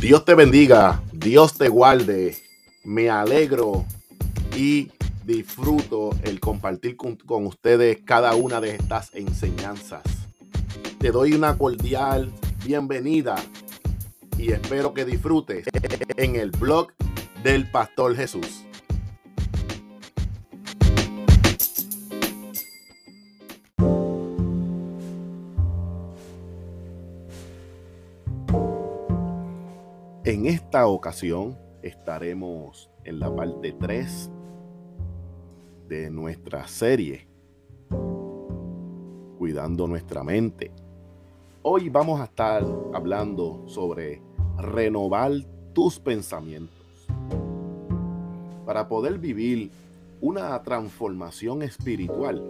Dios te bendiga, Dios te guarde. Me alegro y disfruto el compartir con, ustedes cada una de estas enseñanzas. Te doy una cordial bienvenida y espero que disfrutes en el blog del Pastor Jesús. En esta ocasión estaremos en la parte 3 de nuestra serie Cuidando nuestra mente. Hoy vamos a estar hablando sobre renovar tus pensamientos. Para poder vivir una transformación espiritual,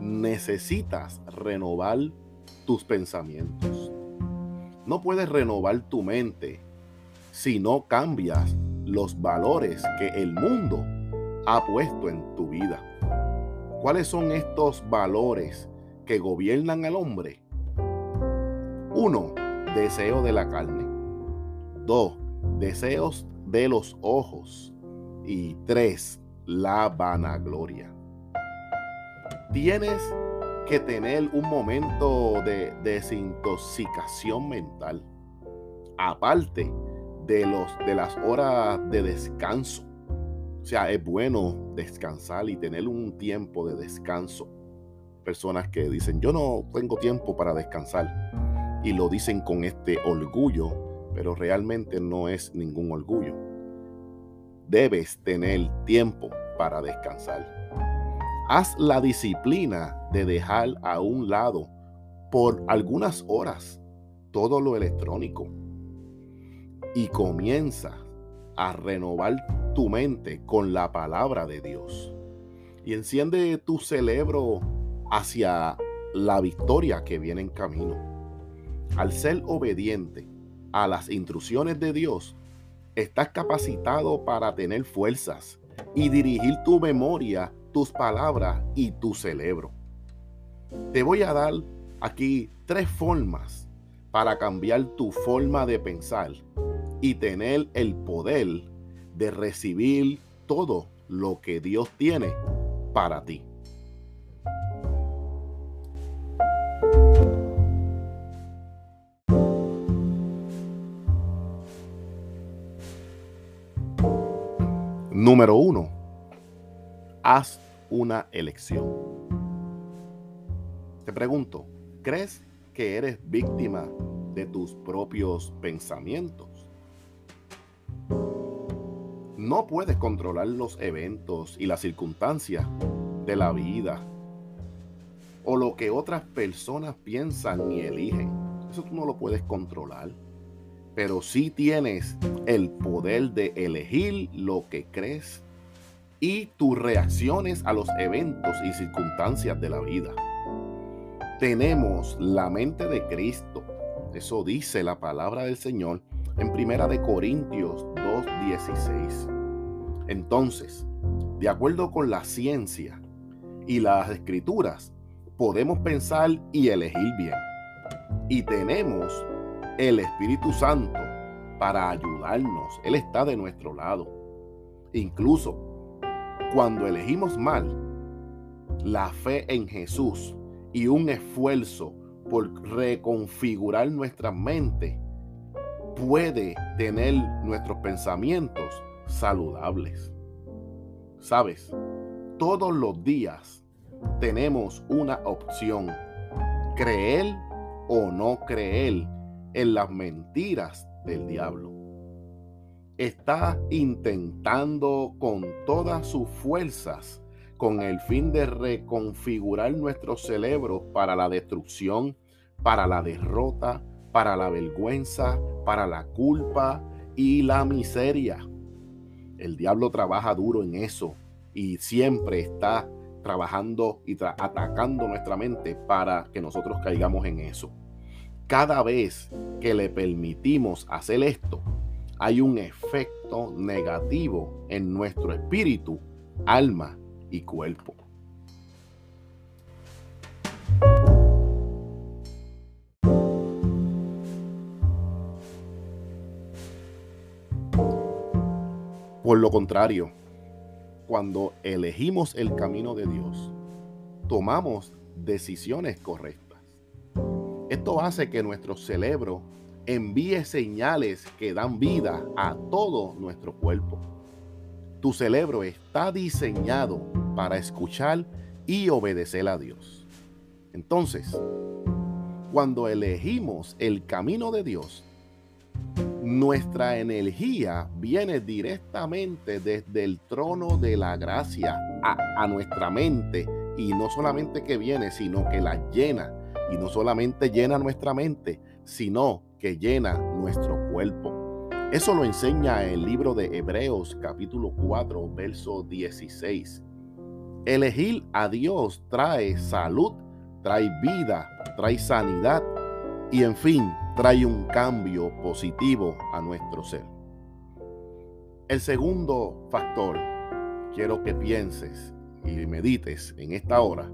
necesitas renovar tus pensamientos. No puedes renovar tu mente si no cambias los valores que el mundo ha puesto en tu vida. ¿Cuáles son estos valores que gobiernan al hombre? Uno, deseo de la carne. Dos, deseos de los ojos. Y tres, la vanagloria. Tienes que tener un momento de desintoxicación mental. Aparte de, los, de las horas de descanso. O sea, es bueno descansar y tener un tiempo de descanso. Personas que dicen, yo no tengo tiempo para descansar. Y lo dicen con este orgullo, pero realmente no es ningún orgullo. Debes tener tiempo para descansar. Haz la disciplina de dejar a un lado por algunas horas todo lo electrónico y comienza a renovar tu mente con la palabra de Dios. Y enciende tu cerebro hacia la victoria que viene en camino. Al ser obediente a las instrucciones de Dios, estás capacitado para tener fuerzas y dirigir tu memoria, tus palabras y tu cerebro. Te voy a dar aquí tres formas para cambiar tu forma de pensar y tener el poder de recibir todo lo que Dios tiene para ti. Número uno, haz una elección. Te pregunto, ¿crees que eres víctima de tus propios pensamientos? No puedes controlar los eventos y las circunstancias de la vida o lo que otras personas piensan y eligen. Eso tú no lo puedes controlar. Pero sí tienes el poder de elegir lo que crees y tus reacciones a los eventos y circunstancias de la vida. Tenemos la mente de Cristo. Eso dice la palabra del Señor en Primera de Corintios 2:16. Entonces, de acuerdo con la ciencia y las escrituras, podemos pensar y elegir bien. Y tenemos el Espíritu Santo para ayudarnos. Él está de nuestro lado. Incluso cuando elegimos mal, la fe en Jesús y un esfuerzo por reconfigurar nuestra mente puede tener nuestros pensamientos saludables. Sabes, todos los días tenemos una opción, creer o no creer en las mentiras del diablo. Está intentando con todas sus fuerzas con el fin de reconfigurar nuestro cerebro para la destrucción, para la derrota, para la vergüenza, para la culpa y la miseria. El diablo trabaja duro en eso y siempre está trabajando y atacando nuestra mente para que nosotros caigamos en eso. Cada vez que le permitimos hacer esto, hay un efecto negativo en nuestro espíritu, alma y cuerpo. Por lo contrario, cuando elegimos el camino de Dios, tomamos decisiones correctas. Esto hace que nuestro cerebro envíe señales que dan vida a todo nuestro cuerpo. Tu cerebro está diseñado para escuchar y obedecer a Dios. Entonces, cuando elegimos el camino de Dios, nuestra energía viene directamente desde el trono de la gracia a, nuestra mente y no solamente que viene, sino que la llena. Y no solamente llena nuestra mente, sino que llena nuestro cuerpo. Eso lo enseña el libro de Hebreos capítulo 4, verso 16. Elegir a Dios trae salud, trae vida, trae sanidad y en fin, trae un cambio positivo a nuestro ser. El segundo factor, quiero que pienses y medites en esta hora,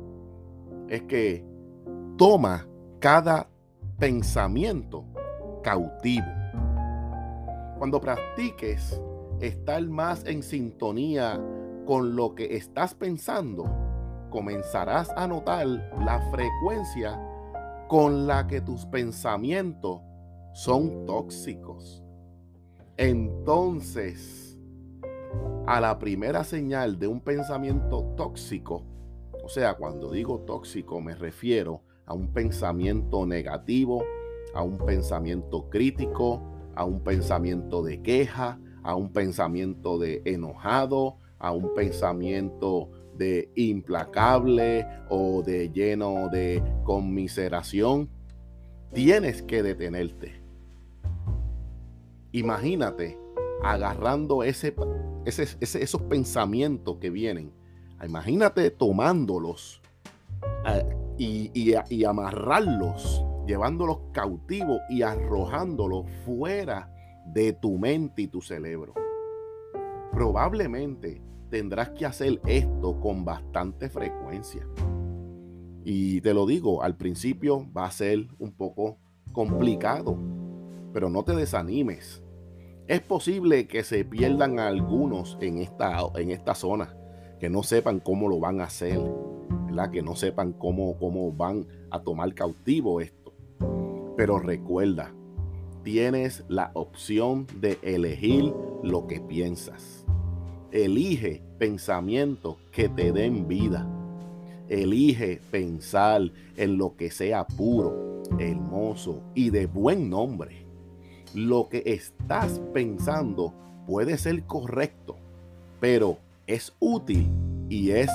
es que toma cada pensamiento cautivo. Cuando practiques estar más en sintonía con lo que estás pensando, comenzarás a notar la frecuencia con la que tus pensamientos son tóxicos. Entonces, a la primera señal de un pensamiento tóxico, o sea, cuando digo tóxico me refiero a un pensamiento negativo, a un pensamiento crítico, a un pensamiento de queja, a un pensamiento de enojado, a un pensamiento de implacable o de lleno de conmiseración, tienes que detenerte. Imagínate agarrando ese, esos pensamientos que vienen. Imagínate tomándolos eh, y, y amarrarlos, llevándolos cautivos y arrojándolos fuera de tu mente y tu cerebro. Probablemente tendrás que hacer esto con bastante frecuencia. Y te lo digo, al principio va a ser un poco complicado, pero no te desanimes. Es posible que se pierdan algunos en esta, en esta zona, que no sepan cómo lo van a hacer, que no sepan cómo, cómo van a tomar cautivo. Pero recuerda, tienes la opción de elegir lo que piensas. Elige pensamientos que te den vida. Elige pensar en lo que sea puro, hermoso y de buen nombre. Lo que estás pensando puede ser correcto, pero ¿es útil y es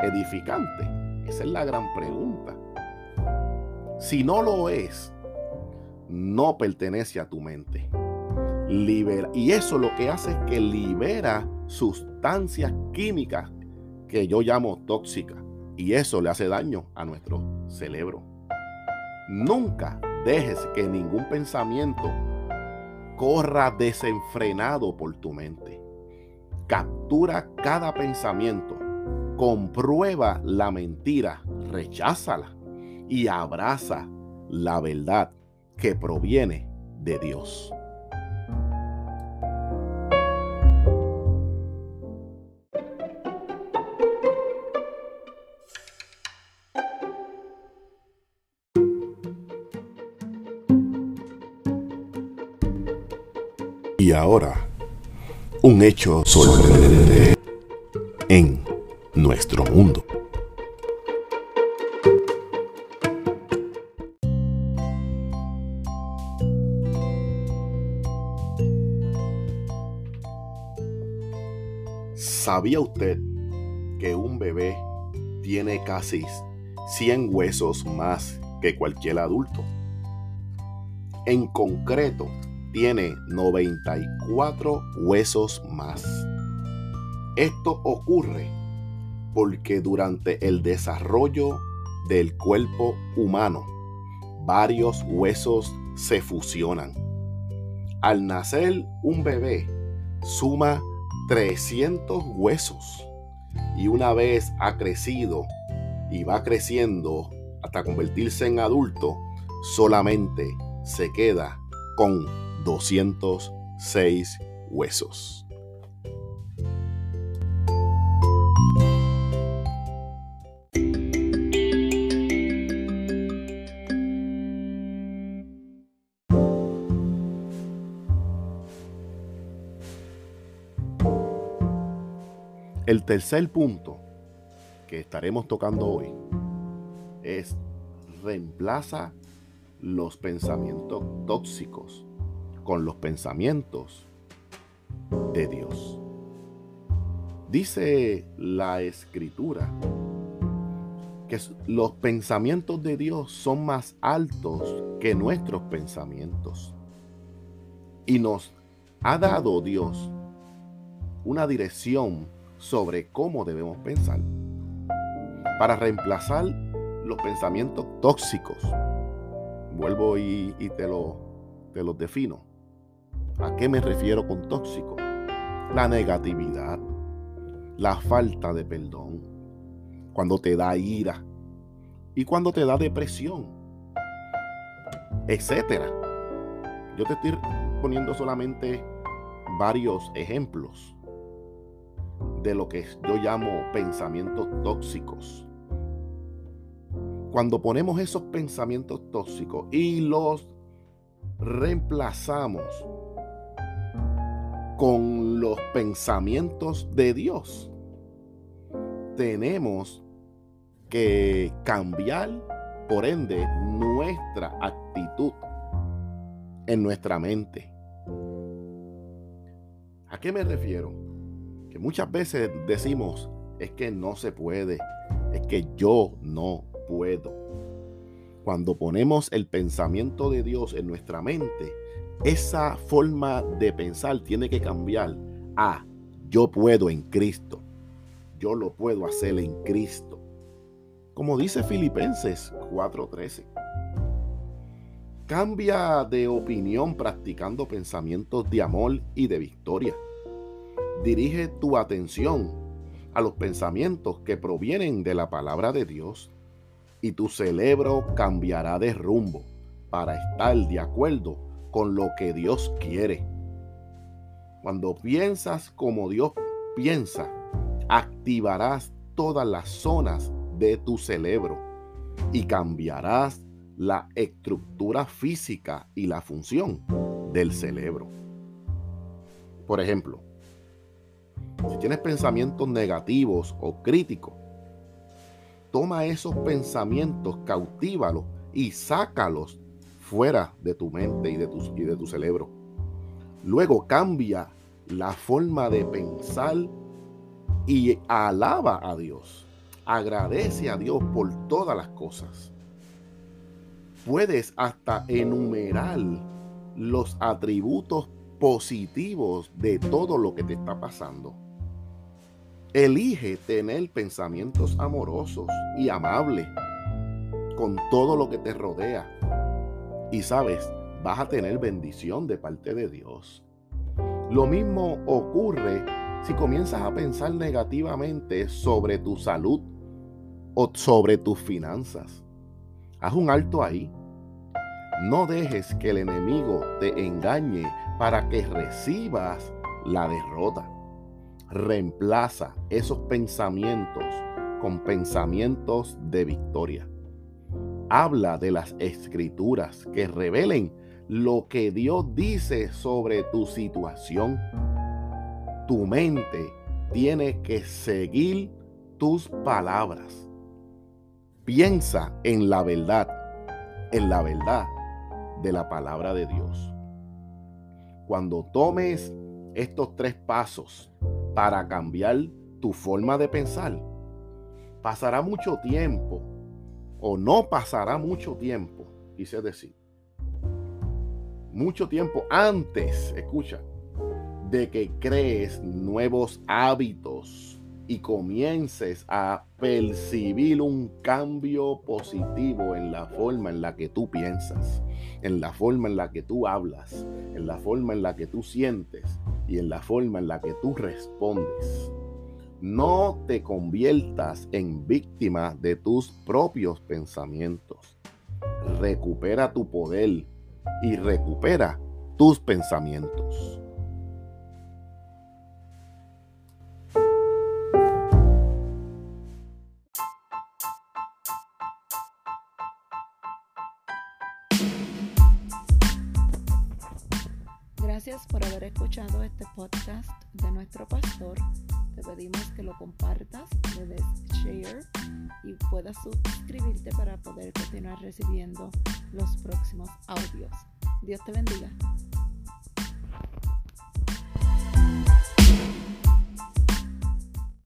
edificante? Esa es la gran pregunta. Si no lo es, no pertenece a tu mente. Libera. Y eso lo que hace es que libera sustancias químicas que yo llamo tóxicas. Y eso le hace daño a nuestro cerebro. Nunca dejes que ningún pensamiento corra desenfrenado por tu mente. Captura cada pensamiento. Comprueba la mentira, recházala y abraza la verdad que proviene de Dios. Y ahora, un hecho sorprendente en nuestro mundo. ¿Sabía usted que un bebé tiene casi 100 huesos más que cualquier adulto? En concreto, tiene 94 huesos más. Esto ocurre porque durante el desarrollo del cuerpo humano, varios huesos se fusionan. Al nacer un bebé, suma 300 huesos y una vez ha crecido y va creciendo hasta convertirse en adulto, solamente se queda con 206 huesos. El tercer punto que estaremos tocando hoy es reemplaza los pensamientos tóxicos con los pensamientos de Dios. Dice la escritura que los pensamientos de Dios son más altos que nuestros pensamientos. Y nos ha dado Dios una dirección sobre cómo debemos pensar para reemplazar los pensamientos tóxicos. Vuelvo y, te, lo, te los defino. ¿A qué me refiero con tóxico? La negatividad, la falta de perdón, cuando te da ira y cuando te da depresión, etcétera. Yo te estoy poniendo solamente varios ejemplos de lo que yo llamo pensamientos tóxicos. Cuando ponemos esos pensamientos tóxicos y los reemplazamos con los pensamientos de Dios, tenemos que cambiar, por ende, nuestra actitud en nuestra mente. ¿A qué me refiero? Muchas veces decimos, es que no se puede, es que yo no puedo. Cuando ponemos el pensamiento de Dios en nuestra mente, esa forma de pensar tiene que cambiar a yo puedo en Cristo. Yo lo puedo hacer en Cristo. Como dice Filipenses 4:13. Cambia de opinión practicando pensamientos de amor y de victoria. Dirige tu atención a los pensamientos que provienen de la palabra de Dios y tu cerebro cambiará de rumbo para estar de acuerdo con lo que Dios quiere. Cuando piensas como Dios piensa, activarás todas las zonas de tu cerebro y cambiarás la estructura física y la función del cerebro. Por ejemplo, si tienes pensamientos negativos o críticos, toma esos pensamientos, cautívalos y sácalos fuera de tu mente y de tu, y de tu cerebro. Luego cambia la forma de pensar y alaba a Dios. Agradece a Dios por todas las cosas. Puedes hasta enumerar los atributos positivos de todo lo que te está pasando. Elige tener pensamientos amorosos y amables con todo lo que te rodea. Y sabes, vas a tener bendición de parte de Dios. Lo mismo ocurre si comienzas a pensar negativamente sobre tu salud o sobre tus finanzas. Haz un alto ahí. No dejes que el enemigo te engañe para que recibas la derrota reemplaza esos pensamientos con pensamientos de victoria. Habla de las escrituras que revelen lo que Dios dice sobre tu situación. Tu mente tiene que seguir tus palabras. Piensa en la verdad, en la verdad de la palabra de Dios. Cuando tomes estos tres pasos para cambiar tu forma de pensar. Pasará mucho tiempo o no pasará mucho tiempo, quise decir. Mucho tiempo antes, escucha, de que crees nuevos hábitos y comiences a percibir un cambio positivo en la forma en la que tú piensas, en la forma en la que tú hablas, en la forma en la que tú sientes y en la forma en la que tú respondes. No te conviertas en víctima de tus propios pensamientos. Recupera tu poder y recupera tus pensamientos. Gracias por haber escuchado este podcast de nuestro pastor te pedimos que lo compartas, le des share y puedas suscribirte para poder continuar recibiendo los próximos audios. Dios te bendiga.